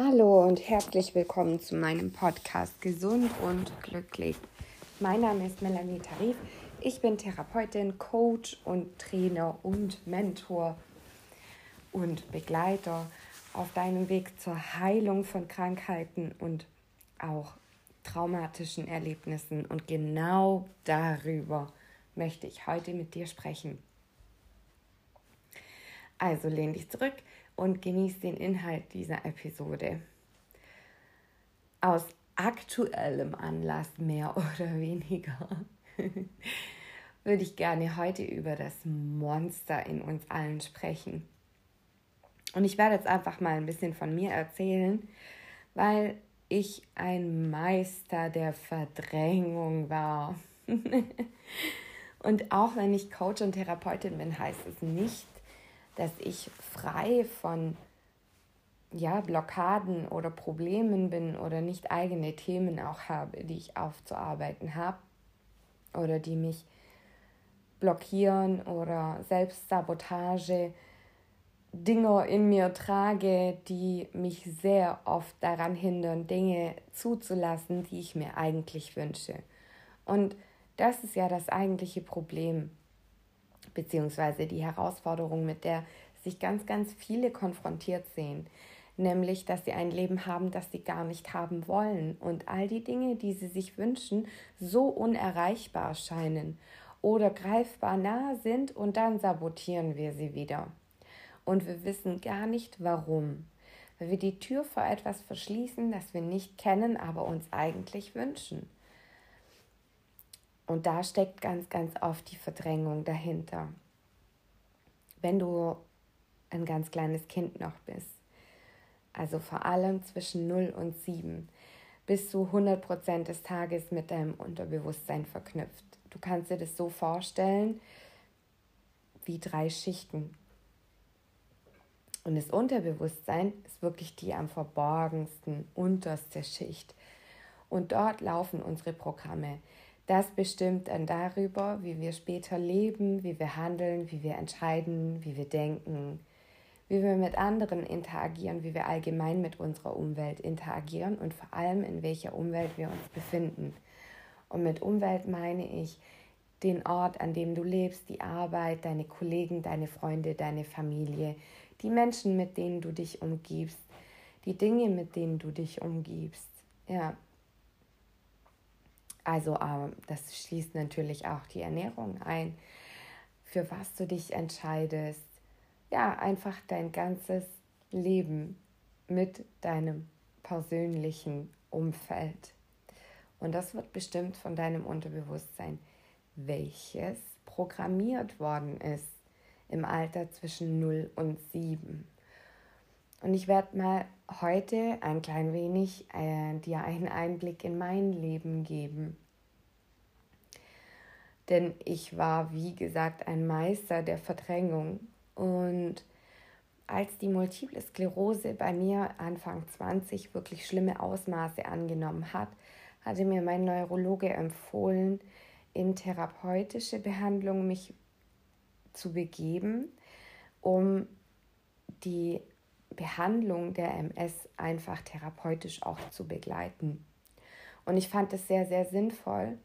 Hallo und herzlich willkommen zu meinem Podcast Gesund und Glücklich. Mein Name ist Melanie Tarif. Ich bin Therapeutin, Coach und Trainer und Mentor und Begleiter auf deinem Weg zur Heilung von Krankheiten und auch traumatischen Erlebnissen. Und genau darüber möchte ich heute mit dir sprechen. Also lehn dich zurück und genieß den Inhalt dieser Episode. Aus aktuellem Anlass, mehr oder weniger, würde ich gerne heute über das Monster in uns allen sprechen. Und ich werde jetzt einfach mal ein bisschen von mir erzählen, weil ich ein Meister der Verdrängung war. und auch wenn ich Coach und Therapeutin bin, heißt es nicht, dass ich frei von ja, Blockaden oder Problemen bin oder nicht eigene Themen auch habe, die ich aufzuarbeiten habe oder die mich blockieren oder Selbstsabotage Dinge in mir trage, die mich sehr oft daran hindern, Dinge zuzulassen, die ich mir eigentlich wünsche. Und das ist ja das eigentliche Problem beziehungsweise die Herausforderung, mit der sich ganz, ganz viele konfrontiert sehen, nämlich, dass sie ein Leben haben, das sie gar nicht haben wollen und all die Dinge, die sie sich wünschen, so unerreichbar scheinen oder greifbar nahe sind und dann sabotieren wir sie wieder. Und wir wissen gar nicht warum, weil wir die Tür vor etwas verschließen, das wir nicht kennen, aber uns eigentlich wünschen. Und da steckt ganz, ganz oft die Verdrängung dahinter. Wenn du ein ganz kleines Kind noch bist, also vor allem zwischen 0 und 7, bist du 100% des Tages mit deinem Unterbewusstsein verknüpft. Du kannst dir das so vorstellen wie drei Schichten. Und das Unterbewusstsein ist wirklich die am verborgensten, unterste Schicht. Und dort laufen unsere Programme. Das bestimmt dann darüber, wie wir später leben, wie wir handeln, wie wir entscheiden, wie wir denken, wie wir mit anderen interagieren, wie wir allgemein mit unserer Umwelt interagieren und vor allem in welcher Umwelt wir uns befinden. Und mit Umwelt meine ich den Ort, an dem du lebst, die Arbeit, deine Kollegen, deine Freunde, deine Familie, die Menschen, mit denen du dich umgibst, die Dinge, mit denen du dich umgibst. Ja, also äh, das schließt natürlich auch die Ernährung ein, für was du dich entscheidest. Ja, einfach dein ganzes Leben mit deinem persönlichen Umfeld. Und das wird bestimmt von deinem Unterbewusstsein, welches programmiert worden ist im Alter zwischen 0 und 7. Und ich werde mal heute ein klein wenig äh, dir einen Einblick in mein Leben geben. Denn ich war, wie gesagt, ein Meister der Verdrängung. Und als die multiple Sklerose bei mir Anfang 20 wirklich schlimme Ausmaße angenommen hat, hatte mir mein Neurologe empfohlen, in therapeutische Behandlung mich zu begeben, um die Behandlung der MS einfach therapeutisch auch zu begleiten. Und ich fand es sehr, sehr sinnvoll,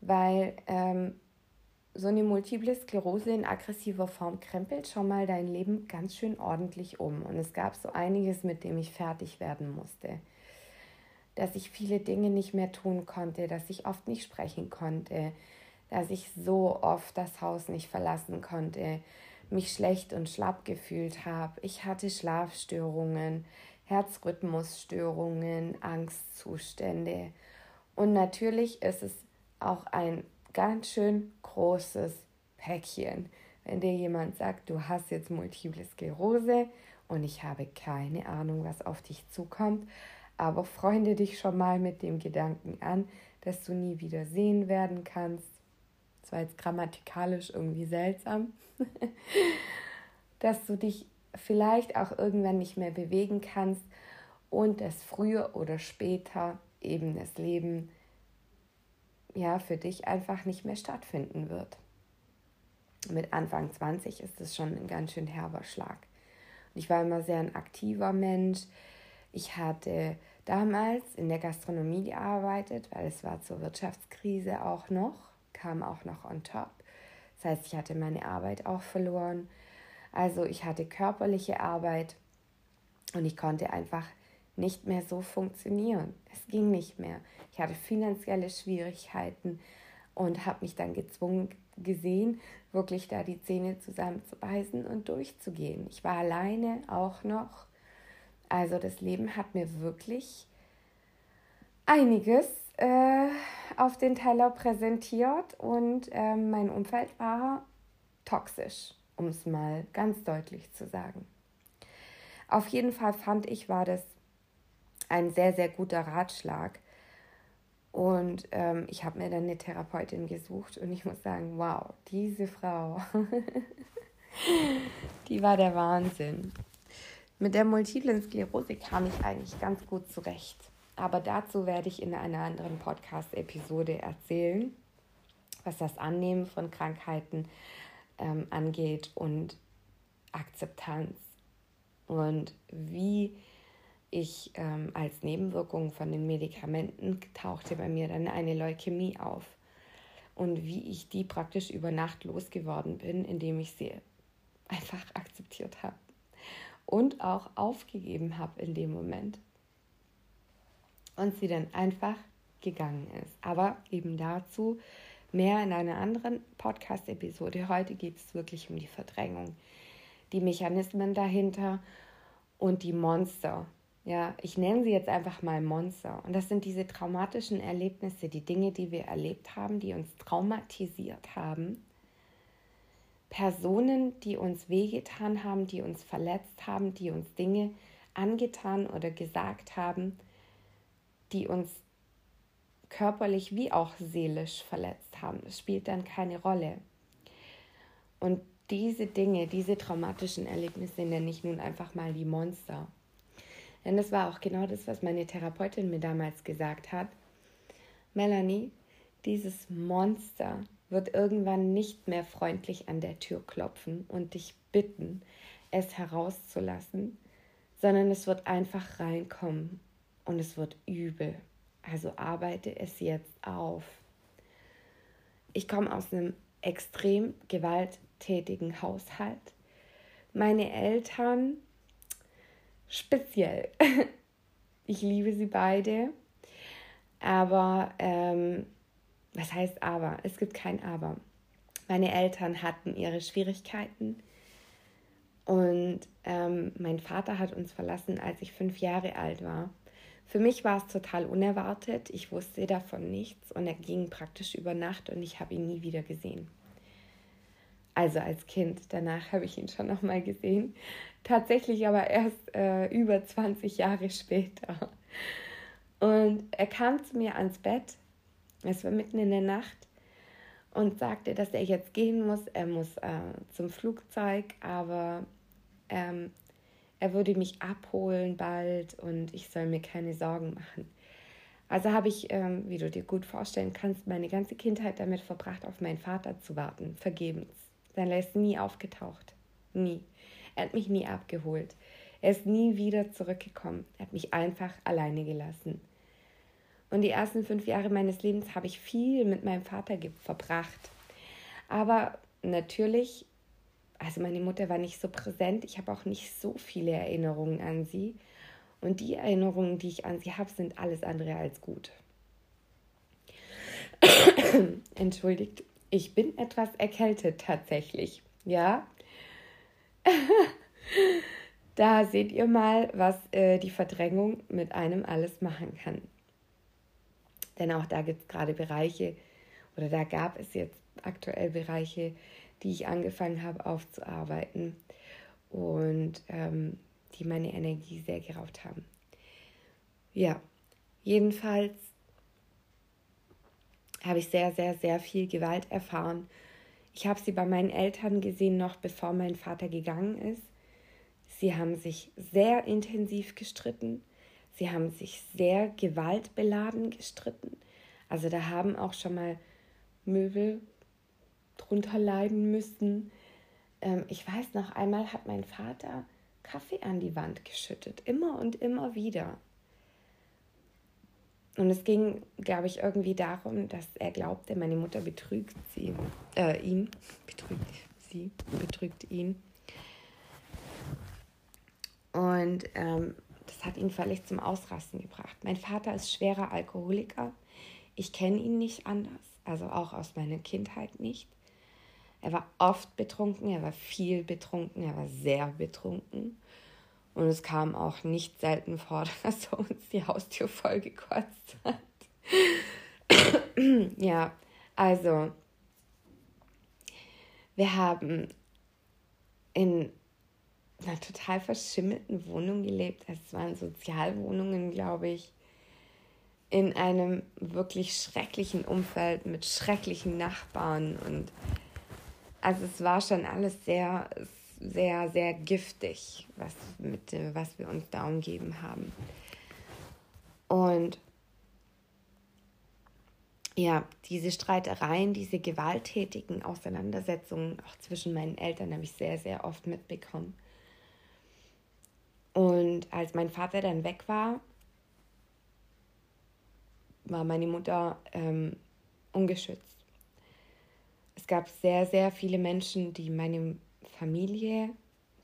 weil ähm, so eine multiple Sklerose in aggressiver Form krempelt schon mal dein Leben ganz schön ordentlich um. Und es gab so einiges, mit dem ich fertig werden musste. Dass ich viele Dinge nicht mehr tun konnte, dass ich oft nicht sprechen konnte, dass ich so oft das Haus nicht verlassen konnte, mich schlecht und schlapp gefühlt habe. Ich hatte Schlafstörungen, Herzrhythmusstörungen, Angstzustände. Und natürlich ist es auch ein ganz schön großes Päckchen, wenn dir jemand sagt, du hast jetzt multiple Sklerose und ich habe keine Ahnung, was auf dich zukommt, aber freunde dich schon mal mit dem Gedanken an, dass du nie wieder sehen werden kannst, das war jetzt grammatikalisch irgendwie seltsam, dass du dich vielleicht auch irgendwann nicht mehr bewegen kannst und dass früher oder später eben das Leben ja für dich einfach nicht mehr stattfinden wird. Mit Anfang 20 ist es schon ein ganz schön herber Schlag. Und ich war immer sehr ein aktiver Mensch. Ich hatte damals in der Gastronomie gearbeitet, weil es war zur Wirtschaftskrise auch noch, kam auch noch on top. Das heißt, ich hatte meine Arbeit auch verloren. Also ich hatte körperliche Arbeit und ich konnte einfach nicht mehr so funktionieren. Es ging nicht mehr. Ich hatte finanzielle Schwierigkeiten und habe mich dann gezwungen gesehen, wirklich da die Zähne zusammenzubeißen und durchzugehen. Ich war alleine auch noch. Also das Leben hat mir wirklich einiges äh, auf den Teller präsentiert und äh, mein Umfeld war toxisch, um es mal ganz deutlich zu sagen. Auf jeden Fall fand ich, war das ein sehr, sehr guter Ratschlag. Und ähm, ich habe mir dann eine Therapeutin gesucht und ich muss sagen, wow, diese Frau, die war der Wahnsinn. Mit der multiplen Sklerose kam ich eigentlich ganz gut zurecht. Aber dazu werde ich in einer anderen Podcast-Episode erzählen, was das Annehmen von Krankheiten ähm, angeht und Akzeptanz und wie ich ähm, als Nebenwirkung von den Medikamenten tauchte bei mir dann eine Leukämie auf. Und wie ich die praktisch über Nacht losgeworden bin, indem ich sie einfach akzeptiert habe. Und auch aufgegeben habe in dem Moment. Und sie dann einfach gegangen ist. Aber eben dazu mehr in einer anderen Podcast-Episode. Heute geht es wirklich um die Verdrängung, die Mechanismen dahinter und die Monster, ja, ich nenne sie jetzt einfach mal Monster. Und das sind diese traumatischen Erlebnisse, die Dinge, die wir erlebt haben, die uns traumatisiert haben. Personen, die uns wehgetan haben, die uns verletzt haben, die uns Dinge angetan oder gesagt haben, die uns körperlich wie auch seelisch verletzt haben. Das spielt dann keine Rolle. Und diese Dinge, diese traumatischen Erlebnisse nenne ich nun einfach mal die Monster. Denn das war auch genau das, was meine Therapeutin mir damals gesagt hat. Melanie, dieses Monster wird irgendwann nicht mehr freundlich an der Tür klopfen und dich bitten, es herauszulassen, sondern es wird einfach reinkommen und es wird übel. Also arbeite es jetzt auf. Ich komme aus einem extrem gewalttätigen Haushalt. Meine Eltern speziell. ich liebe sie beide. Aber, ähm, was heißt aber? Es gibt kein Aber. Meine Eltern hatten ihre Schwierigkeiten und ähm, mein Vater hat uns verlassen, als ich fünf Jahre alt war. Für mich war es total unerwartet. Ich wusste davon nichts und er ging praktisch über Nacht und ich habe ihn nie wieder gesehen. Also als Kind. Danach habe ich ihn schon noch mal gesehen. Tatsächlich aber erst äh, über 20 Jahre später. Und er kam zu mir ans Bett. Es war mitten in der Nacht und sagte, dass er jetzt gehen muss. Er muss äh, zum Flugzeug, aber ähm, er würde mich abholen bald und ich soll mir keine Sorgen machen. Also habe ich, ähm, wie du dir gut vorstellen kannst, meine ganze Kindheit damit verbracht, auf meinen Vater zu warten, vergebens. Denn er ist nie aufgetaucht. Nie. Er hat mich nie abgeholt. Er ist nie wieder zurückgekommen. Er hat mich einfach alleine gelassen. Und die ersten fünf Jahre meines Lebens habe ich viel mit meinem Vater verbracht. Aber natürlich, also meine Mutter war nicht so präsent. Ich habe auch nicht so viele Erinnerungen an sie. Und die Erinnerungen, die ich an sie habe, sind alles andere als gut. Entschuldigt, ich bin etwas erkältet tatsächlich. Ja. da seht ihr mal, was äh, die Verdrängung mit einem alles machen kann. Denn auch da gibt es gerade Bereiche, oder da gab es jetzt aktuell Bereiche, die ich angefangen habe aufzuarbeiten und ähm, die meine Energie sehr geraubt haben. Ja, jedenfalls habe ich sehr, sehr, sehr viel Gewalt erfahren. Ich habe sie bei meinen Eltern gesehen, noch bevor mein Vater gegangen ist. Sie haben sich sehr intensiv gestritten. Sie haben sich sehr gewaltbeladen gestritten. Also da haben auch schon mal Möbel drunter leiden müssen. Ähm, ich weiß noch einmal hat mein Vater Kaffee an die Wand geschüttet, immer und immer wieder. Und es ging, glaube ich, irgendwie darum, dass er glaubte, meine Mutter betrügt sie, äh, ihn, betrügt sie, betrügt ihn. Und ähm, das hat ihn völlig zum Ausrasten gebracht. Mein Vater ist schwerer Alkoholiker. Ich kenne ihn nicht anders, also auch aus meiner Kindheit nicht. Er war oft betrunken, er war viel betrunken, er war sehr betrunken. Und es kam auch nicht selten vor, dass er uns die Haustür voll gekotzt hat. ja, also wir haben in einer total verschimmelten Wohnung gelebt. Es waren Sozialwohnungen, glaube ich, in einem wirklich schrecklichen Umfeld mit schrecklichen Nachbarn und also es war schon alles sehr sehr, sehr giftig, was, mit, was wir uns da umgeben haben. Und ja, diese Streitereien, diese gewalttätigen Auseinandersetzungen auch zwischen meinen Eltern habe ich sehr, sehr oft mitbekommen. Und als mein Vater dann weg war, war meine Mutter ähm, ungeschützt. Es gab sehr, sehr viele Menschen, die meine Familie,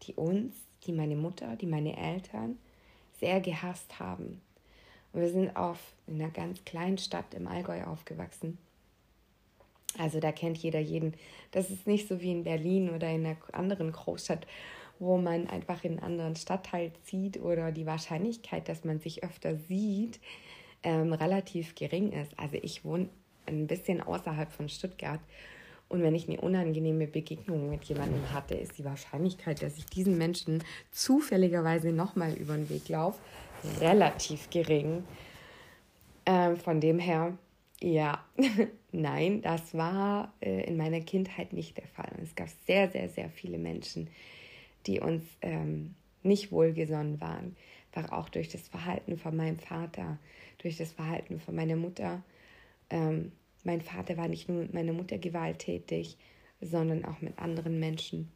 die uns, die meine Mutter, die meine Eltern sehr gehasst haben. Und wir sind auf in einer ganz kleinen Stadt im Allgäu aufgewachsen. Also da kennt jeder jeden. Das ist nicht so wie in Berlin oder in einer anderen Großstadt, wo man einfach in einen anderen Stadtteil zieht oder die Wahrscheinlichkeit, dass man sich öfter sieht, ähm, relativ gering ist. Also ich wohne ein bisschen außerhalb von Stuttgart und wenn ich eine unangenehme Begegnung mit jemandem hatte, ist die Wahrscheinlichkeit, dass ich diesen Menschen zufälligerweise nochmal über den Weg laufe, relativ gering. Ähm, von dem her, ja, nein, das war äh, in meiner Kindheit nicht der Fall. es gab sehr, sehr, sehr viele Menschen, die uns ähm, nicht wohlgesonnen waren. War auch durch das Verhalten von meinem Vater, durch das Verhalten von meiner Mutter. Ähm, mein Vater war nicht nur mit meiner Mutter gewalttätig, sondern auch mit anderen Menschen.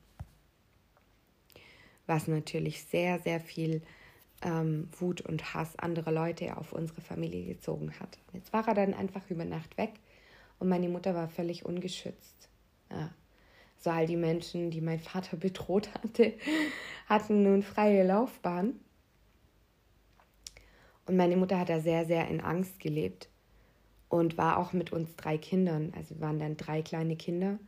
Was natürlich sehr, sehr viel ähm, Wut und Hass anderer Leute auf unsere Familie gezogen hat. Jetzt war er dann einfach über Nacht weg und meine Mutter war völlig ungeschützt. Ja. So all die Menschen, die mein Vater bedroht hatte, hatten nun freie Laufbahn. Und meine Mutter hat da sehr, sehr in Angst gelebt und war auch mit uns drei Kindern, also wir waren dann drei kleine Kinder,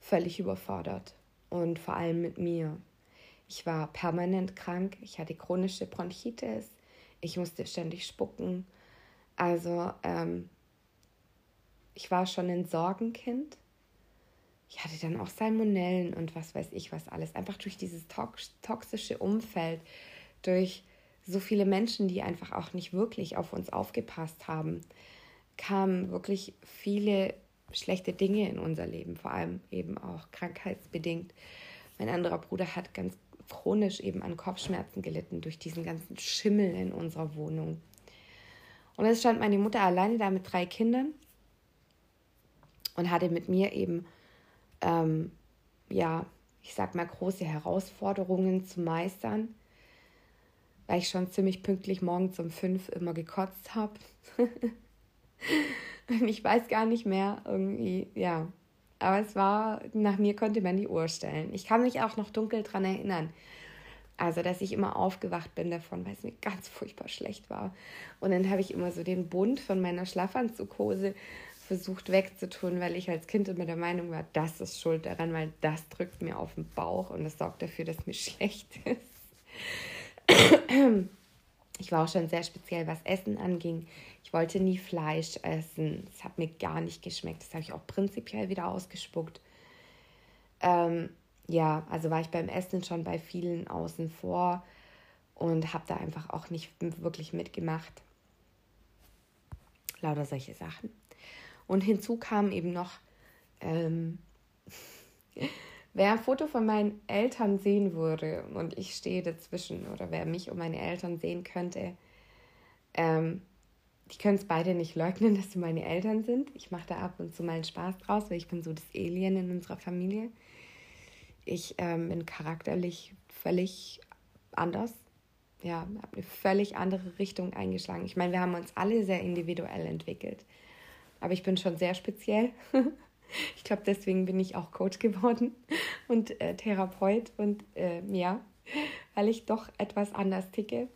völlig überfordert und vor allem mit mir. Ich war permanent krank, ich hatte chronische Bronchitis, ich musste ständig spucken. Also ähm, ich war schon ein Sorgenkind. Ich hatte dann auch Salmonellen und was weiß ich was alles. Einfach durch dieses toxische Umfeld, durch so viele Menschen, die einfach auch nicht wirklich auf uns aufgepasst haben kamen wirklich viele schlechte Dinge in unser Leben, vor allem eben auch krankheitsbedingt. Mein anderer Bruder hat ganz chronisch eben an Kopfschmerzen gelitten durch diesen ganzen Schimmel in unserer Wohnung. Und es stand meine Mutter alleine da mit drei Kindern und hatte mit mir eben, ähm, ja, ich sag mal, große Herausforderungen zu meistern, weil ich schon ziemlich pünktlich morgens um fünf immer gekotzt habe. ich weiß gar nicht mehr irgendwie, ja. Aber es war, nach mir konnte man die Uhr stellen. Ich kann mich auch noch dunkel daran erinnern. Also, dass ich immer aufgewacht bin davon, weil es mir ganz furchtbar schlecht war. Und dann habe ich immer so den Bund von meiner Schlafanzughose versucht wegzutun, weil ich als Kind immer der Meinung war, das ist schuld daran, weil das drückt mir auf den Bauch und das sorgt dafür, dass mir schlecht ist. Ich war auch schon sehr speziell, was Essen anging. Ich wollte nie Fleisch essen. Es hat mir gar nicht geschmeckt. Das habe ich auch prinzipiell wieder ausgespuckt. Ähm, ja, also war ich beim Essen schon bei vielen außen vor und habe da einfach auch nicht wirklich mitgemacht. Lauter solche Sachen. Und hinzu kam eben noch, ähm, wer ein Foto von meinen Eltern sehen würde und ich stehe dazwischen oder wer mich und meine Eltern sehen könnte, ähm, die können es beide nicht leugnen, dass sie meine Eltern sind. Ich mache da ab und zu mal einen Spaß draus, weil ich bin so das Alien in unserer Familie. Ich ähm, bin charakterlich völlig anders. Ja, habe eine völlig andere Richtung eingeschlagen. Ich meine, wir haben uns alle sehr individuell entwickelt. Aber ich bin schon sehr speziell. ich glaube, deswegen bin ich auch Coach geworden und äh, Therapeut und äh, ja, weil ich doch etwas anders ticke.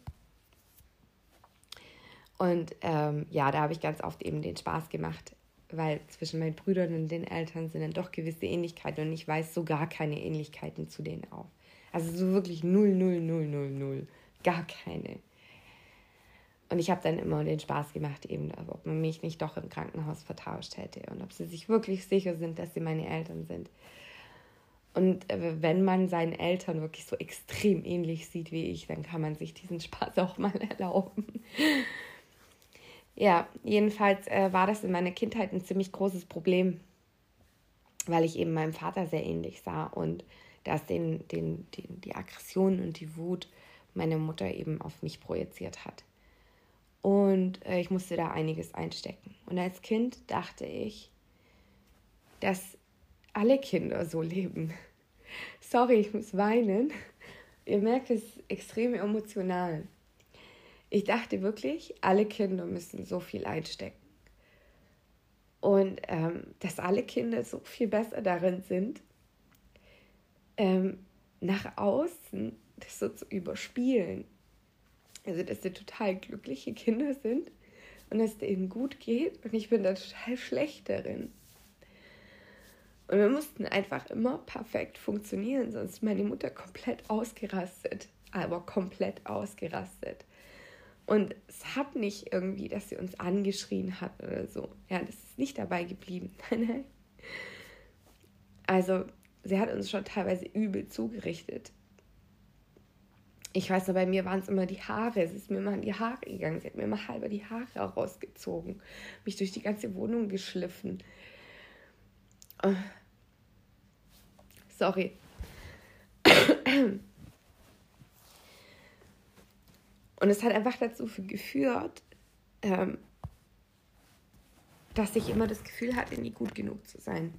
Und ähm, ja, da habe ich ganz oft eben den Spaß gemacht, weil zwischen meinen Brüdern und den Eltern sind dann doch gewisse Ähnlichkeiten und ich weiß so gar keine Ähnlichkeiten zu denen auch. Also so wirklich null, null, null, null, null. Gar keine. Und ich habe dann immer den Spaß gemacht, eben, ob man mich nicht doch im Krankenhaus vertauscht hätte und ob sie sich wirklich sicher sind, dass sie meine Eltern sind. Und äh, wenn man seinen Eltern wirklich so extrem ähnlich sieht wie ich, dann kann man sich diesen Spaß auch mal erlauben. Ja, jedenfalls äh, war das in meiner Kindheit ein ziemlich großes Problem, weil ich eben meinem Vater sehr ähnlich sah und dass den, den, den, die Aggression und die Wut meine Mutter eben auf mich projiziert hat. Und äh, ich musste da einiges einstecken. Und als Kind dachte ich, dass alle Kinder so leben. Sorry, ich muss weinen. Ihr merkt, es extrem emotional. Ich dachte wirklich, alle Kinder müssen so viel einstecken. Und ähm, dass alle Kinder so viel besser darin sind, ähm, nach außen das so zu überspielen. Also, dass sie total glückliche Kinder sind und dass es ihnen gut geht und ich bin da total schlecht darin. Und wir mussten einfach immer perfekt funktionieren, sonst ist meine Mutter komplett ausgerastet, aber komplett ausgerastet. Und es hat nicht irgendwie, dass sie uns angeschrien hat oder so. Ja, das ist nicht dabei geblieben. also, sie hat uns schon teilweise übel zugerichtet. Ich weiß noch, bei mir waren es immer die Haare. Es ist mir immer an die Haare gegangen. Sie hat mir immer halber die Haare rausgezogen, mich durch die ganze Wohnung geschliffen. Oh. Sorry. Und es hat einfach dazu geführt, ähm, dass ich immer das Gefühl hatte, nie gut genug zu sein.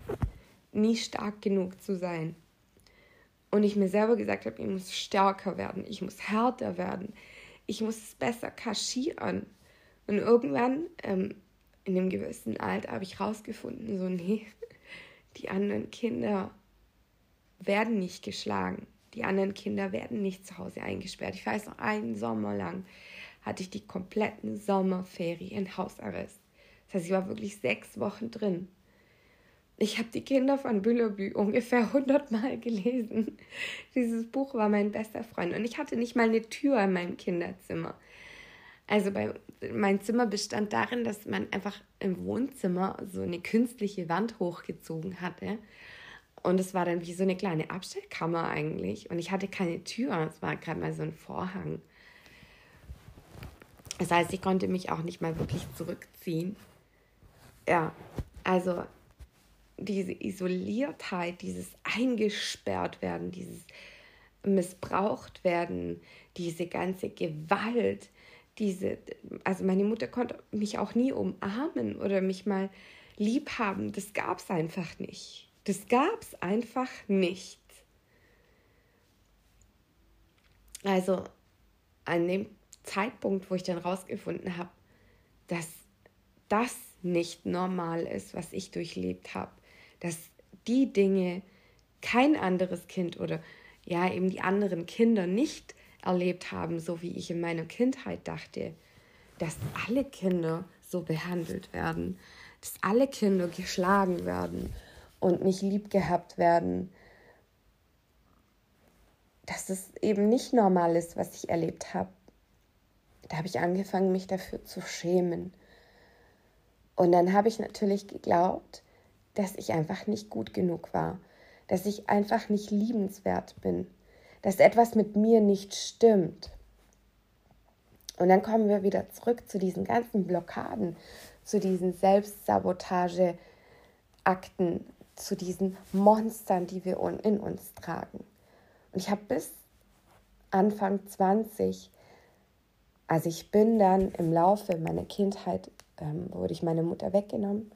Nie stark genug zu sein. Und ich mir selber gesagt habe, ich muss stärker werden, ich muss härter werden, ich muss es besser kaschieren. Und irgendwann, ähm, in einem gewissen Alter, habe ich rausgefunden, so, nee, die anderen Kinder werden nicht geschlagen. Die anderen Kinder werden nicht zu Hause eingesperrt. Ich weiß noch, einen Sommer lang hatte ich die kompletten Sommerferien Hausarrest. Das heißt, ich war wirklich sechs Wochen drin. Ich habe die Kinder von Büllerbü ungefähr hundertmal gelesen. Dieses Buch war mein bester Freund und ich hatte nicht mal eine Tür in meinem Kinderzimmer. Also bei, mein Zimmer bestand darin, dass man einfach im Wohnzimmer so eine künstliche Wand hochgezogen hatte. Und es war dann wie so eine kleine Abstellkammer eigentlich. Und ich hatte keine Tür, es war gerade mal so ein Vorhang. Das heißt, ich konnte mich auch nicht mal wirklich zurückziehen. Ja, also diese Isoliertheit, dieses eingesperrt werden, dieses missbraucht werden, diese ganze Gewalt, diese, also meine Mutter konnte mich auch nie umarmen oder mich mal lieb haben, das gab es einfach nicht. Das gab es einfach nicht. Also an dem Zeitpunkt, wo ich dann rausgefunden habe, dass das nicht normal ist, was ich durchlebt habe, dass die Dinge kein anderes Kind oder ja eben die anderen Kinder nicht erlebt haben, so wie ich in meiner Kindheit dachte, dass alle Kinder so behandelt werden, dass alle Kinder geschlagen werden und nicht lieb gehabt werden, dass es eben nicht normal ist, was ich erlebt habe. Da habe ich angefangen, mich dafür zu schämen. Und dann habe ich natürlich geglaubt, dass ich einfach nicht gut genug war, dass ich einfach nicht liebenswert bin, dass etwas mit mir nicht stimmt. Und dann kommen wir wieder zurück zu diesen ganzen Blockaden, zu diesen Selbstsabotageakten, zu diesen Monstern, die wir in uns tragen. Und ich habe bis Anfang 20, also ich bin dann im Laufe meiner Kindheit, ähm, wurde ich meine Mutter weggenommen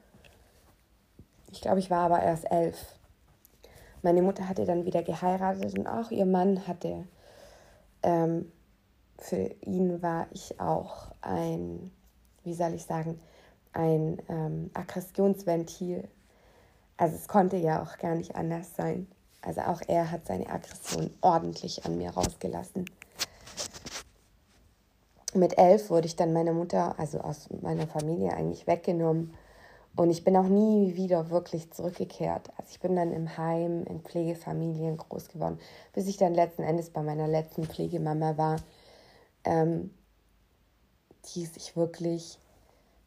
ich glaube, ich war aber erst elf. Meine Mutter hatte dann wieder geheiratet und auch ihr Mann hatte ähm, für ihn war ich auch ein, wie soll ich sagen, ein ähm, Aggressionsventil. Also es konnte ja auch gar nicht anders sein. Also auch er hat seine Aggression ordentlich an mir rausgelassen. Mit elf wurde ich dann meiner Mutter, also aus meiner Familie eigentlich weggenommen. Und ich bin auch nie wieder wirklich zurückgekehrt. Also ich bin dann im Heim, in Pflegefamilien groß geworden, bis ich dann letzten Endes bei meiner letzten Pflegemama war, ähm, die sich wirklich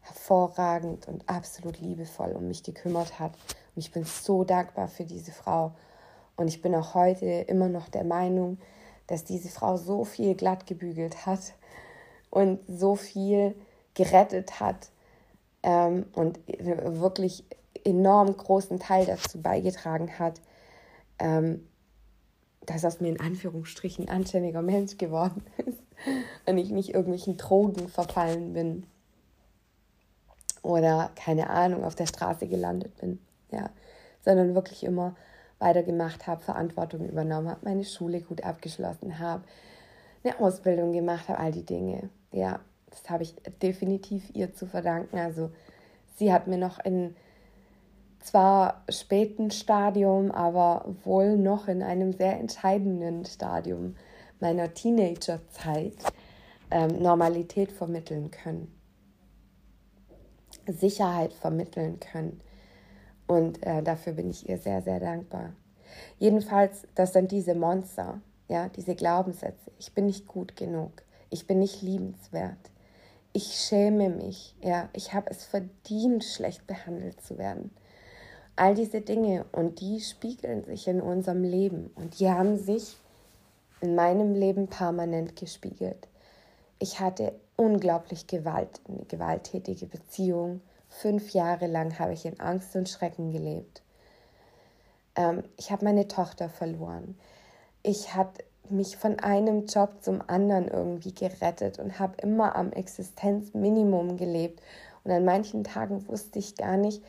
hervorragend und absolut liebevoll um mich gekümmert hat. Und ich bin so dankbar für diese Frau. Und ich bin auch heute immer noch der Meinung, dass diese Frau so viel glatt gebügelt hat und so viel gerettet hat ähm, und wirklich enorm großen Teil dazu beigetragen hat, ähm, dass aus mir in Anführungsstrichen anständiger Mensch geworden ist und ich nicht irgendwelchen Drogen verfallen bin oder keine Ahnung auf der Straße gelandet bin, ja, sondern wirklich immer weitergemacht habe, Verantwortung übernommen habe, meine Schule gut abgeschlossen habe, eine Ausbildung gemacht habe, all die Dinge. Ja, das habe ich definitiv ihr zu verdanken. Also sie hat mir noch in zwar späten Stadium, aber wohl noch in einem sehr entscheidenden Stadium meiner Teenagerzeit ähm, Normalität vermitteln können, Sicherheit vermitteln können. Und äh, dafür bin ich ihr sehr, sehr dankbar. Jedenfalls, das sind diese Monster, ja, diese Glaubenssätze. Ich bin nicht gut genug. Ich bin nicht liebenswert. Ich schäme mich, ja. Ich habe es verdient, schlecht behandelt zu werden. All diese Dinge und die spiegeln sich in unserem Leben und die haben sich in meinem Leben permanent gespiegelt. Ich hatte unglaublich Gewalt, eine gewalttätige Beziehung. Fünf Jahre lang habe ich in Angst und Schrecken gelebt. Ähm, ich habe meine Tochter verloren. Ich habe mich von einem Job zum anderen irgendwie gerettet und habe immer am Existenzminimum gelebt. Und an manchen Tagen wusste ich gar nicht,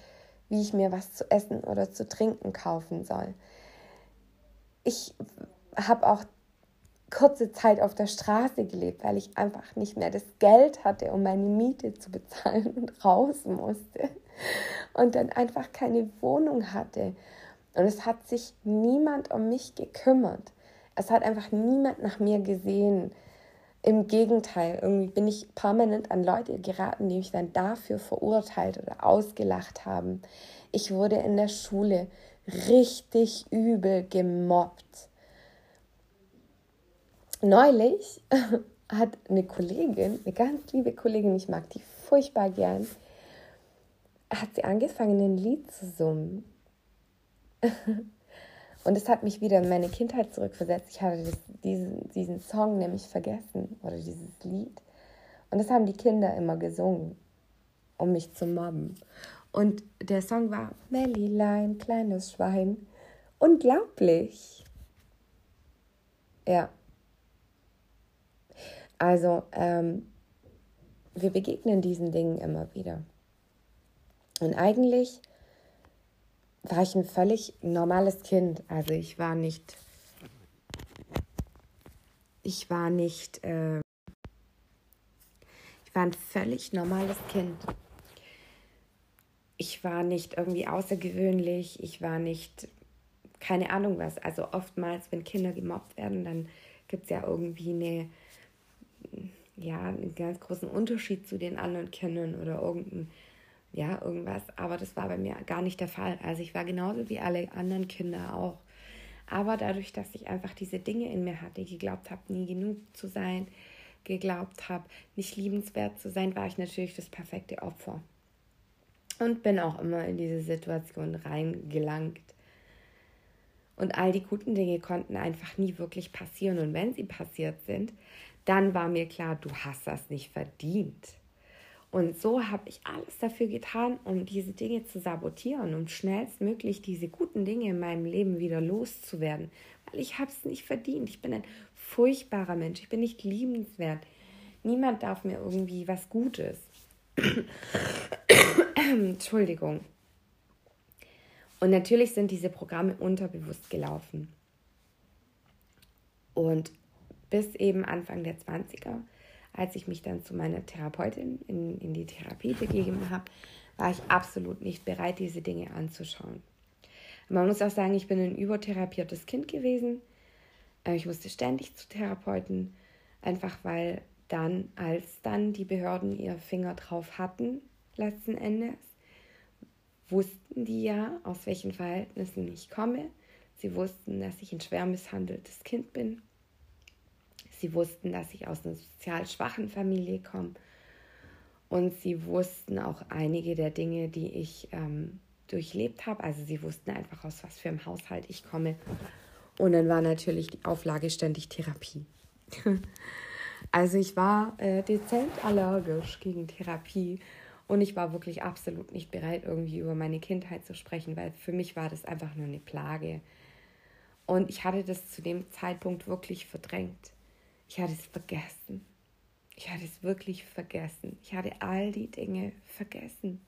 wie ich mir was zu essen oder zu trinken kaufen soll. Ich habe auch kurze Zeit auf der Straße gelebt, weil ich einfach nicht mehr das Geld hatte, um meine Miete zu bezahlen und raus musste. Und dann einfach keine Wohnung hatte. Und es hat sich niemand um mich gekümmert. Es hat einfach niemand nach mir gesehen. Im Gegenteil, irgendwie bin ich permanent an Leute geraten, die mich dann dafür verurteilt oder ausgelacht haben. Ich wurde in der Schule richtig übel gemobbt. Neulich hat eine Kollegin, eine ganz liebe Kollegin, ich mag die furchtbar gern, hat sie angefangen, ein Lied zu summen. Und es hat mich wieder in meine Kindheit zurückversetzt. Ich hatte das, diesen, diesen Song nämlich vergessen oder dieses Lied. Und das haben die Kinder immer gesungen, um mich zu mobben. Und der Song war Mellilein, kleines Schwein. Unglaublich. Ja. Also, ähm, wir begegnen diesen Dingen immer wieder. Und eigentlich war ich ein völlig normales Kind. Also ich war nicht, ich war nicht, äh, ich war ein völlig normales Kind. Ich war nicht irgendwie außergewöhnlich, ich war nicht, keine Ahnung was. Also oftmals, wenn Kinder gemobbt werden, dann gibt es ja irgendwie eine, ja, einen ganz großen Unterschied zu den anderen Kindern oder irgendein ja, irgendwas. Aber das war bei mir gar nicht der Fall. Also ich war genauso wie alle anderen Kinder auch. Aber dadurch, dass ich einfach diese Dinge in mir hatte, geglaubt habe, nie genug zu sein, geglaubt habe, nicht liebenswert zu sein, war ich natürlich das perfekte Opfer. Und bin auch immer in diese Situation reingelangt. Und all die guten Dinge konnten einfach nie wirklich passieren. Und wenn sie passiert sind, dann war mir klar, du hast das nicht verdient. Und so habe ich alles dafür getan, um diese Dinge zu sabotieren, um schnellstmöglich diese guten Dinge in meinem Leben wieder loszuwerden. Weil ich habe es nicht verdient. Ich bin ein furchtbarer Mensch. Ich bin nicht liebenswert. Niemand darf mir irgendwie was Gutes. Entschuldigung. Und natürlich sind diese Programme unterbewusst gelaufen. Und bis eben Anfang der 20er, als ich mich dann zu meiner Therapeutin in, in die Therapie begeben habe, war ich absolut nicht bereit, diese Dinge anzuschauen. Man muss auch sagen, ich bin ein übertherapiertes Kind gewesen. Äh, ich musste ständig zu Therapeuten, einfach weil dann, als dann die Behörden ihr Finger drauf hatten, letzten Endes, wussten die ja, aus welchen Verhältnissen ich komme. Sie wussten, dass ich ein schwer misshandeltes Kind bin. Sie wussten, dass ich aus einer sozial schwachen Familie komme. Und sie wussten auch einige der Dinge, die ich ähm, durchlebt habe. Also sie wussten einfach, aus was für einem Haushalt ich komme. Und dann war natürlich die Auflage ständig Therapie. also ich war äh, dezent allergisch gegen Therapie und ich war wirklich absolut nicht bereit, irgendwie über meine Kindheit zu sprechen, weil für mich war das einfach nur eine Plage. Und ich hatte das zu dem Zeitpunkt wirklich verdrängt. Ich hatte es vergessen. Ich hatte es wirklich vergessen. Ich hatte all die Dinge vergessen.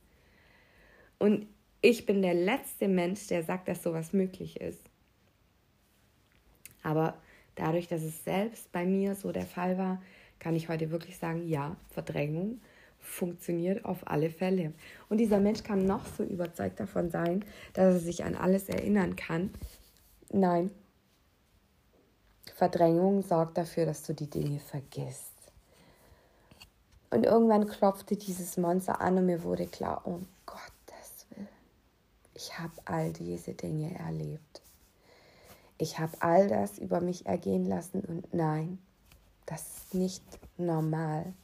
Und ich bin der letzte Mensch, der sagt, dass sowas möglich ist. Aber dadurch, dass es selbst bei mir so der Fall war, kann ich heute wirklich sagen, ja, Verdrängung funktioniert auf alle Fälle. Und dieser Mensch kann noch so überzeugt davon sein, dass er sich an alles erinnern kann. Nein. Verdrängung sorgt dafür, dass du die Dinge vergisst. Und irgendwann klopfte dieses Monster an und mir wurde klar, oh Gottes Willen, ich habe all diese Dinge erlebt. Ich habe all das über mich ergehen lassen und nein, das ist nicht normal.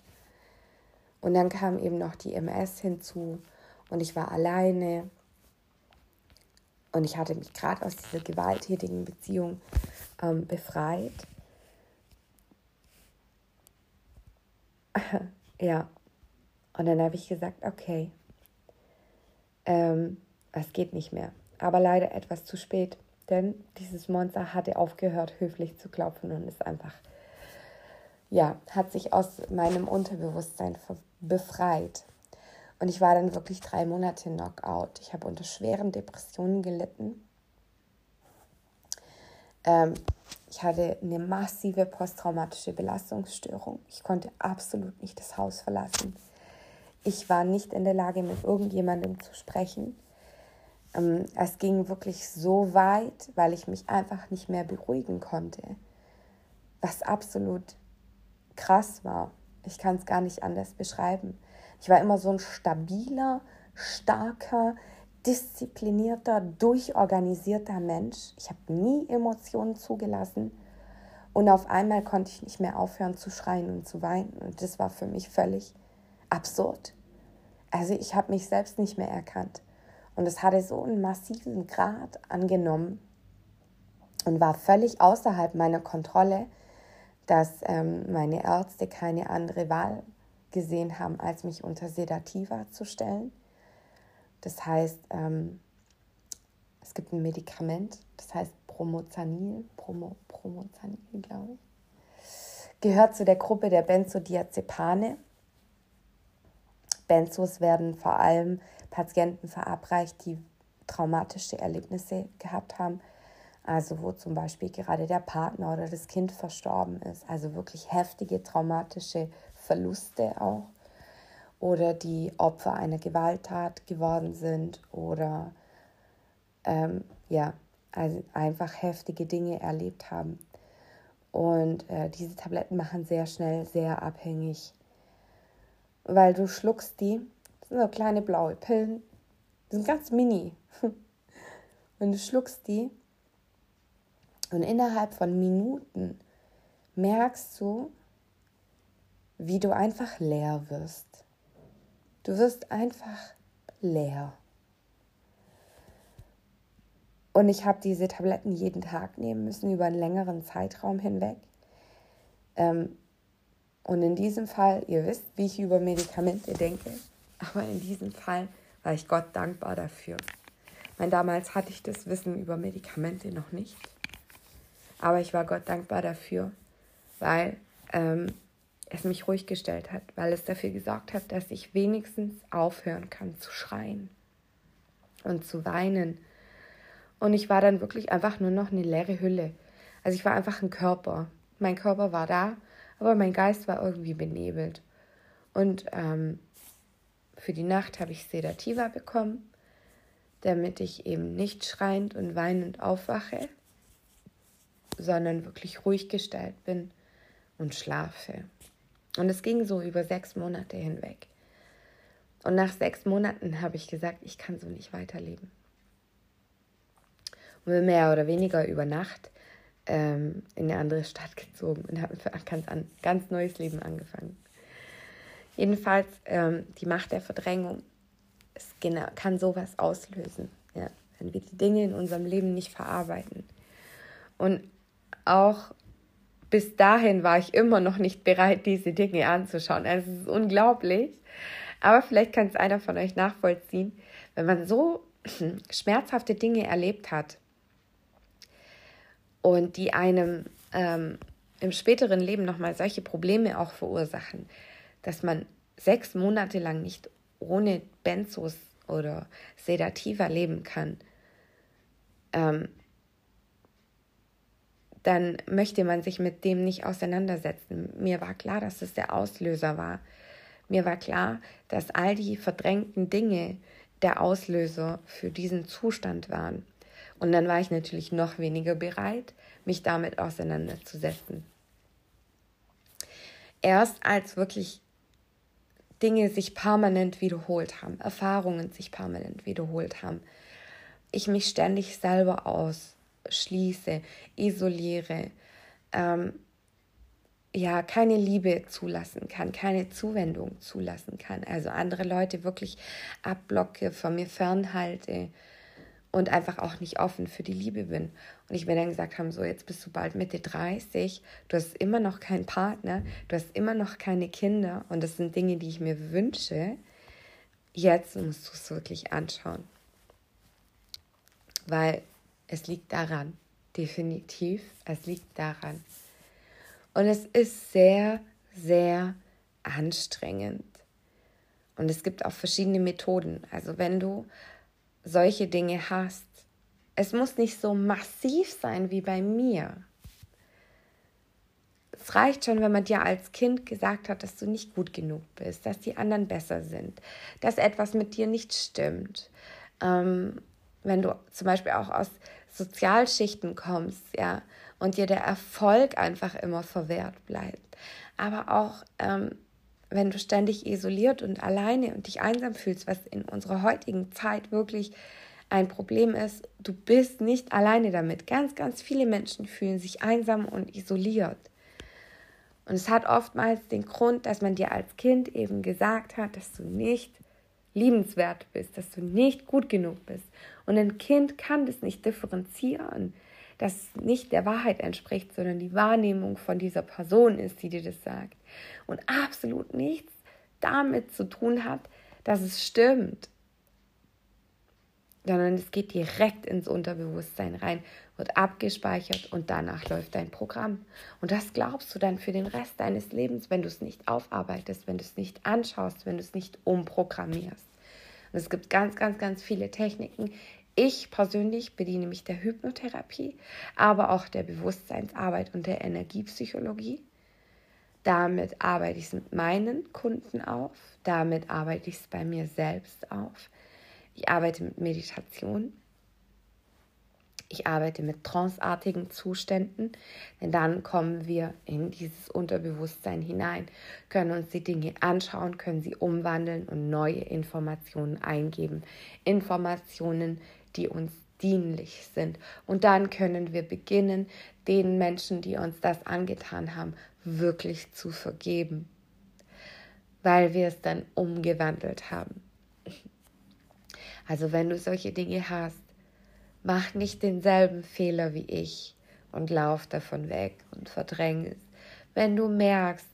Und dann kam eben noch die MS hinzu und ich war alleine. Und ich hatte mich gerade aus dieser gewalttätigen Beziehung ähm, befreit. ja. Und dann habe ich gesagt, okay, ähm, es geht nicht mehr. Aber leider etwas zu spät, denn dieses Monster hatte aufgehört, höflich zu klopfen und ist einfach, ja, hat sich aus meinem Unterbewusstsein befreit. Und ich war dann wirklich drei Monate Knockout. Ich habe unter schweren Depressionen gelitten. Ähm, ich hatte eine massive posttraumatische Belastungsstörung. Ich konnte absolut nicht das Haus verlassen. Ich war nicht in der Lage, mit irgendjemandem zu sprechen. Ähm, es ging wirklich so weit, weil ich mich einfach nicht mehr beruhigen konnte. Was absolut krass war. Ich kann es gar nicht anders beschreiben. Ich war immer so ein stabiler, starker, disziplinierter, durchorganisierter Mensch. Ich habe nie Emotionen zugelassen. Und auf einmal konnte ich nicht mehr aufhören zu schreien und zu weinen. Und das war für mich völlig absurd. Also ich habe mich selbst nicht mehr erkannt. Und es hatte so einen massiven Grad angenommen und war völlig außerhalb meiner Kontrolle, dass ähm, meine Ärzte keine andere Wahl gesehen haben, als mich unter Sedativa zu stellen. Das heißt, ähm, es gibt ein Medikament, das heißt Promozanil, Promo, Promozanil, glaube ich. Gehört zu der Gruppe der Benzodiazepane. Benzos werden vor allem Patienten verabreicht, die traumatische Erlebnisse gehabt haben, also wo zum Beispiel gerade der Partner oder das Kind verstorben ist, also wirklich heftige traumatische Verluste auch, oder die Opfer einer Gewalttat geworden sind oder ähm, ja, also einfach heftige Dinge erlebt haben. Und äh, diese Tabletten machen sehr schnell sehr abhängig, weil du schluckst die, das sind so kleine blaue Pillen, die sind ganz mini. Und du schluckst die und innerhalb von Minuten merkst du, wie du einfach leer wirst. Du wirst einfach leer. Und ich habe diese Tabletten jeden Tag nehmen müssen, über einen längeren Zeitraum hinweg. Ähm, und in diesem Fall, ihr wisst, wie ich über Medikamente denke, aber in diesem Fall war ich Gott dankbar dafür. Weil damals hatte ich das Wissen über Medikamente noch nicht. Aber ich war Gott dankbar dafür, weil ähm, es mich ruhig gestellt hat, weil es dafür gesorgt hat, dass ich wenigstens aufhören kann zu schreien und zu weinen. Und ich war dann wirklich einfach nur noch eine leere Hülle. Also ich war einfach ein Körper. mein Körper war da, aber mein Geist war irgendwie benebelt. Und ähm, für die Nacht habe ich Sedativa bekommen, damit ich eben nicht schreiend und weinend aufwache, sondern wirklich ruhig gestellt bin und schlafe. Und es ging so über sechs Monate hinweg. Und nach sechs Monaten habe ich gesagt, ich kann so nicht weiterleben. Und bin mehr oder weniger über Nacht ähm, in eine andere Stadt gezogen und habe ein ganz, ganz neues Leben angefangen. Jedenfalls, ähm, die Macht der Verdrängung es kann sowas auslösen, ja, wenn wir die Dinge in unserem Leben nicht verarbeiten. Und auch bis dahin war ich immer noch nicht bereit, diese Dinge anzuschauen. Also es ist unglaublich. Aber vielleicht kann es einer von euch nachvollziehen, wenn man so schmerzhafte Dinge erlebt hat und die einem ähm, im späteren Leben nochmal solche Probleme auch verursachen, dass man sechs Monate lang nicht ohne Benzos oder Sedativa leben kann, ähm, dann möchte man sich mit dem nicht auseinandersetzen. Mir war klar, dass es der Auslöser war. Mir war klar, dass all die verdrängten Dinge der Auslöser für diesen Zustand waren. Und dann war ich natürlich noch weniger bereit, mich damit auseinanderzusetzen. Erst als wirklich Dinge sich permanent wiederholt haben, Erfahrungen sich permanent wiederholt haben, ich mich ständig selber ausschließe, isoliere, ähm, ja, keine Liebe zulassen kann, keine Zuwendung zulassen kann, also andere Leute wirklich abblocke, von mir fernhalte, und einfach auch nicht offen für die Liebe bin. Und ich mir dann gesagt habe, so jetzt bist du bald Mitte 30, du hast immer noch keinen Partner, du hast immer noch keine Kinder und das sind Dinge, die ich mir wünsche. Jetzt musst du es wirklich anschauen. Weil es liegt daran, definitiv, es liegt daran. Und es ist sehr, sehr anstrengend. Und es gibt auch verschiedene Methoden. Also wenn du solche Dinge hast. Es muss nicht so massiv sein wie bei mir. Es reicht schon, wenn man dir als Kind gesagt hat, dass du nicht gut genug bist, dass die anderen besser sind, dass etwas mit dir nicht stimmt. Ähm, wenn du zum Beispiel auch aus Sozialschichten kommst, ja, und dir der Erfolg einfach immer verwehrt bleibt. Aber auch ähm, wenn du ständig isoliert und alleine und dich einsam fühlst, was in unserer heutigen Zeit wirklich ein Problem ist, du bist nicht alleine damit. Ganz, ganz viele Menschen fühlen sich einsam und isoliert. Und es hat oftmals den Grund, dass man dir als Kind eben gesagt hat, dass du nicht liebenswert bist, dass du nicht gut genug bist. Und ein Kind kann das nicht differenzieren, dass es nicht der Wahrheit entspricht, sondern die Wahrnehmung von dieser Person ist, die dir das sagt und absolut nichts damit zu tun hat, dass es stimmt, sondern es geht direkt ins Unterbewusstsein rein, wird abgespeichert und danach läuft dein Programm. Und das glaubst du dann für den Rest deines Lebens, wenn du es nicht aufarbeitest, wenn du es nicht anschaust, wenn du es nicht umprogrammierst. Und es gibt ganz, ganz, ganz viele Techniken. Ich persönlich bediene mich der Hypnotherapie, aber auch der Bewusstseinsarbeit und der Energiepsychologie. Damit arbeite ich es mit meinen Kunden auf, damit arbeite ich es bei mir selbst auf. Ich arbeite mit Meditation. Ich arbeite mit tranceartigen Zuständen, denn dann kommen wir in dieses Unterbewusstsein hinein, können uns die Dinge anschauen, können sie umwandeln und neue Informationen eingeben. Informationen, die uns dienlich sind. Und dann können wir beginnen, den Menschen, die uns das angetan haben, wirklich zu vergeben, weil wir es dann umgewandelt haben. Also wenn du solche Dinge hast, mach nicht denselben Fehler wie ich und lauf davon weg und verdräng es. Wenn du merkst,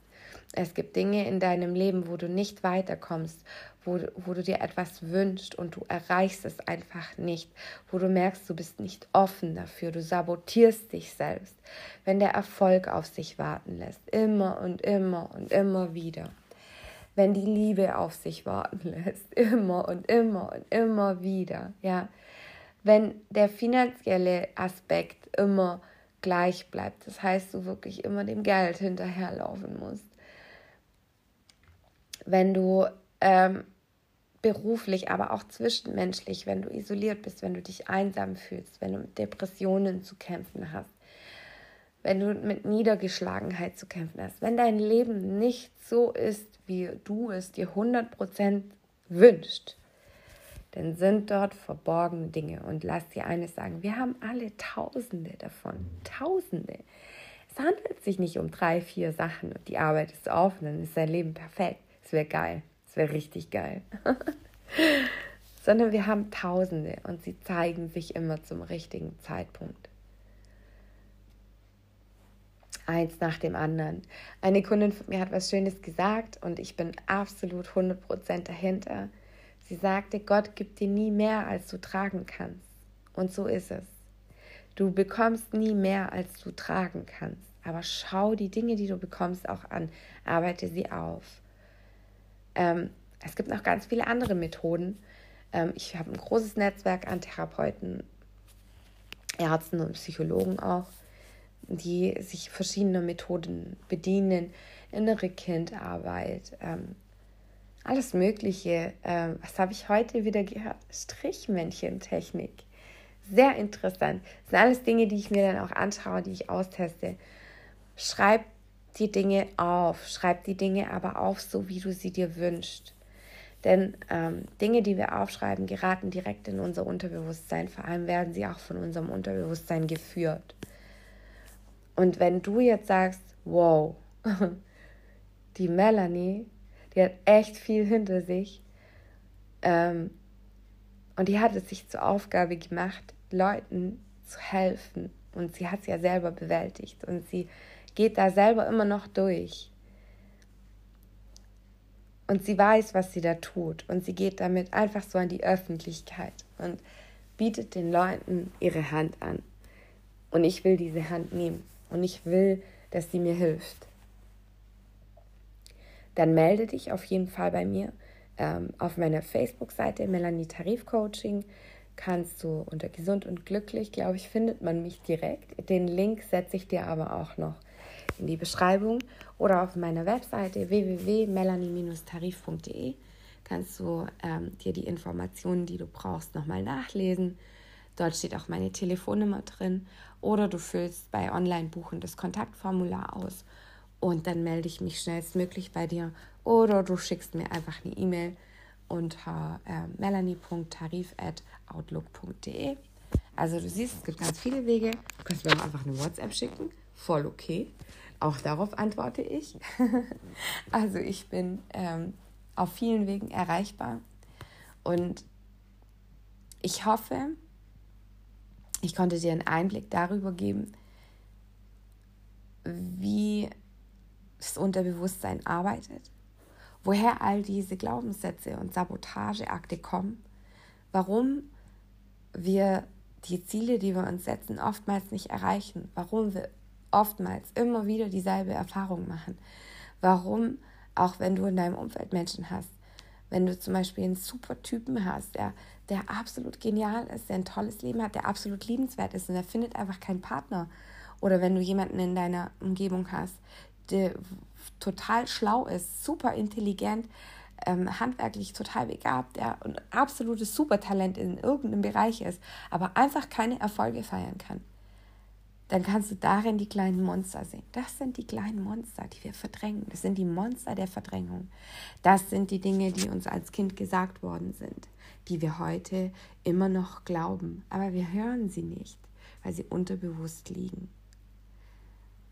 es gibt Dinge in deinem Leben, wo du nicht weiterkommst, wo, wo du dir etwas wünschst und du erreichst es einfach nicht, wo du merkst, du bist nicht offen dafür, du sabotierst dich selbst, wenn der Erfolg auf sich warten lässt, immer und immer und immer wieder. Wenn die Liebe auf sich warten lässt, immer und immer und immer wieder, ja. Wenn der finanzielle Aspekt immer gleich bleibt. Das heißt, du wirklich immer dem Geld hinterherlaufen musst. Wenn du ähm, beruflich, aber auch zwischenmenschlich, wenn du isoliert bist, wenn du dich einsam fühlst, wenn du mit Depressionen zu kämpfen hast, wenn du mit Niedergeschlagenheit zu kämpfen hast, wenn dein Leben nicht so ist, wie du es dir 100% wünscht, dann sind dort verborgene Dinge. Und lass dir eines sagen, wir haben alle Tausende davon. Tausende. Es handelt sich nicht um drei, vier Sachen und die arbeitest du auf und dann ist dein Leben perfekt. Es wäre geil. Es wäre richtig geil. Sondern wir haben Tausende und sie zeigen sich immer zum richtigen Zeitpunkt. Eins nach dem anderen. Eine Kundin von mir hat was Schönes gesagt und ich bin absolut 100% dahinter. Sie sagte, Gott gibt dir nie mehr, als du tragen kannst. Und so ist es. Du bekommst nie mehr, als du tragen kannst. Aber schau die Dinge, die du bekommst, auch an. Arbeite sie auf. Ähm, es gibt noch ganz viele andere Methoden. Ähm, ich habe ein großes Netzwerk an Therapeuten, Ärzten und Psychologen auch, die sich verschiedener Methoden bedienen. Innere Kindarbeit, ähm, alles Mögliche. Ähm, was habe ich heute wieder gehört? Strichmännchentechnik. Sehr interessant. Das sind alles Dinge, die ich mir dann auch anschaue, die ich austeste. Schreib die Dinge auf. Schreib die Dinge aber auf, so wie du sie dir wünschst. Denn ähm, Dinge, die wir aufschreiben, geraten direkt in unser Unterbewusstsein. Vor allem werden sie auch von unserem Unterbewusstsein geführt. Und wenn du jetzt sagst, wow, die Melanie, die hat echt viel hinter sich. Ähm, und die hat es sich zur Aufgabe gemacht, Leuten zu helfen. Und sie hat es ja selber bewältigt. Und sie geht da selber immer noch durch. Und sie weiß, was sie da tut. Und sie geht damit einfach so an die Öffentlichkeit und bietet den Leuten ihre Hand an. Und ich will diese Hand nehmen. Und ich will, dass sie mir hilft. Dann melde dich auf jeden Fall bei mir. Ähm, auf meiner Facebook-Seite Melanie Tarif Coaching kannst du unter gesund und glücklich, glaube ich, findet man mich direkt. Den Link setze ich dir aber auch noch in die Beschreibung oder auf meiner Webseite www.melanie-tarif.de kannst du ähm, dir die Informationen, die du brauchst, nochmal nachlesen. Dort steht auch meine Telefonnummer drin oder du füllst bei Online-Buchen das Kontaktformular aus und dann melde ich mich schnellstmöglich bei dir oder du schickst mir einfach eine E-Mail unter äh, melanie.tarif.outlook.de. Also du siehst, es gibt ganz viele Wege. Du kannst mir auch einfach eine WhatsApp schicken. Voll okay. Auch darauf antworte ich. also ich bin ähm, auf vielen Wegen erreichbar und ich hoffe, ich konnte dir einen Einblick darüber geben, wie das Unterbewusstsein arbeitet, woher all diese Glaubenssätze und Sabotageakte kommen, warum wir die Ziele, die wir uns setzen, oftmals nicht erreichen, warum wir oftmals immer wieder dieselbe Erfahrung machen. Warum, auch wenn du in deinem Umfeld Menschen hast, wenn du zum Beispiel einen super Typen hast, der, der absolut genial ist, der ein tolles Leben hat, der absolut liebenswert ist und der findet einfach keinen Partner. Oder wenn du jemanden in deiner Umgebung hast, der total schlau ist, super intelligent, ähm, handwerklich total begabt, der ein absolutes Supertalent in irgendeinem Bereich ist, aber einfach keine Erfolge feiern kann dann kannst du darin die kleinen Monster sehen. Das sind die kleinen Monster, die wir verdrängen. Das sind die Monster der Verdrängung. Das sind die Dinge, die uns als Kind gesagt worden sind, die wir heute immer noch glauben. Aber wir hören sie nicht, weil sie unterbewusst liegen.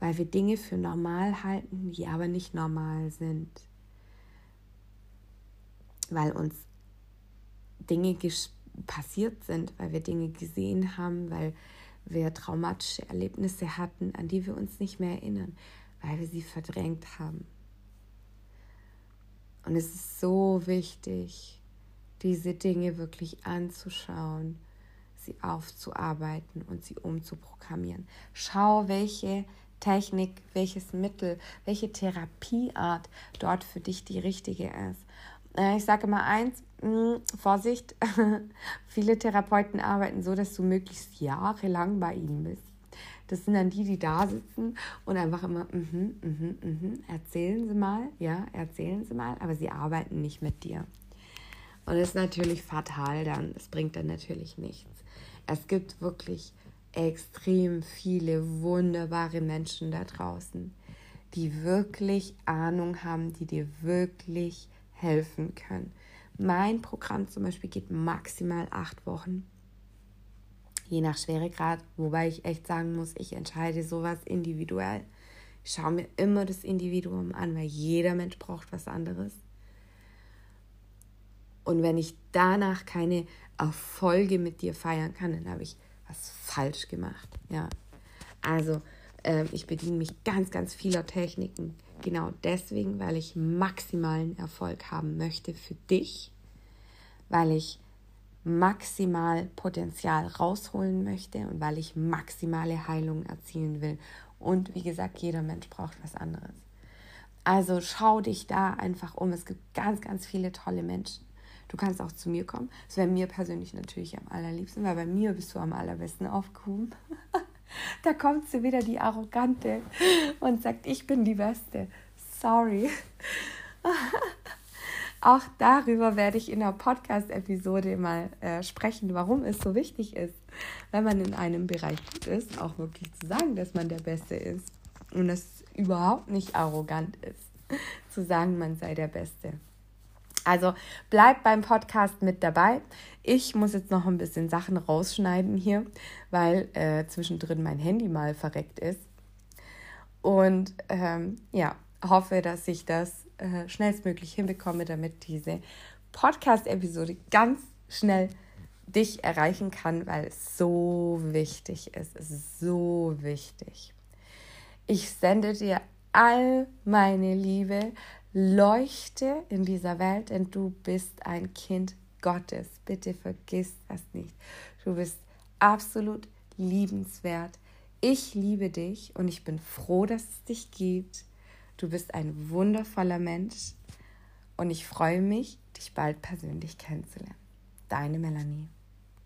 Weil wir Dinge für normal halten, die aber nicht normal sind. Weil uns Dinge passiert sind, weil wir Dinge gesehen haben, weil wir traumatische Erlebnisse hatten, an die wir uns nicht mehr erinnern, weil wir sie verdrängt haben. Und es ist so wichtig, diese Dinge wirklich anzuschauen, sie aufzuarbeiten und sie umzuprogrammieren. Schau, welche Technik, welches Mittel, welche Therapieart dort für dich die richtige ist. Äh, ich sage immer eins, hm, Vorsicht, viele Therapeuten arbeiten so, dass du möglichst jahrelang bei ihnen bist. Das sind dann die, die da sitzen und einfach immer, mhm, mhm, mhm, erzählen Sie mal, ja, erzählen Sie mal, aber sie arbeiten nicht mit dir. Und das ist natürlich fatal dann. Das bringt dann natürlich nichts. Es gibt wirklich extrem viele wunderbare Menschen da draußen, die wirklich Ahnung haben, die dir wirklich helfen können. Mein Programm zum Beispiel geht maximal acht Wochen, je nach Schweregrad, wobei ich echt sagen muss, ich entscheide sowas individuell. Ich schaue mir immer das Individuum an, weil jeder Mensch braucht was anderes. Und wenn ich danach keine Erfolge mit dir feiern kann, dann habe ich was falsch gemacht. Ja. Also, äh, ich bediene mich ganz, ganz vieler Techniken. Genau deswegen, weil ich maximalen Erfolg haben möchte für dich, weil ich maximal Potenzial rausholen möchte und weil ich maximale Heilung erzielen will. Und wie gesagt, jeder Mensch braucht was anderes. Also schau dich da einfach um. Es gibt ganz, ganz viele tolle Menschen. Du kannst auch zu mir kommen. Das wäre mir persönlich natürlich am allerliebsten, weil bei mir bist du am allerbesten aufgehoben. da kommt sie wieder, die Arrogante, und sagt, ich bin die Beste. Sorry. auch darüber werde ich in der Podcast-Episode mal äh, sprechen, warum es so wichtig ist, wenn man in einem Bereich gut ist, auch wirklich zu sagen, dass man der Beste ist. Und es überhaupt nicht arrogant ist, zu sagen, man sei der Beste. Also bleib beim Podcast mit dabei. Ich muss jetzt noch ein bisschen Sachen rausschneiden hier, weil äh, zwischendrin mein Handy mal verreckt ist. Und ähm, ja, hoffe, dass ich das äh, schnellstmöglich hinbekomme, damit diese Podcast-Episode ganz schnell dich erreichen kann, weil es so wichtig ist. Es ist so wichtig. Ich sende dir all meine Liebe, Leuchte in dieser Welt, denn du bist ein Kind Gottes. Bitte vergiss das nicht. Du bist absolut liebenswert. Ich liebe dich und ich bin froh, dass es dich gibt. Du bist ein wundervoller Mensch und ich freue mich, dich bald persönlich kennenzulernen. Deine Melanie.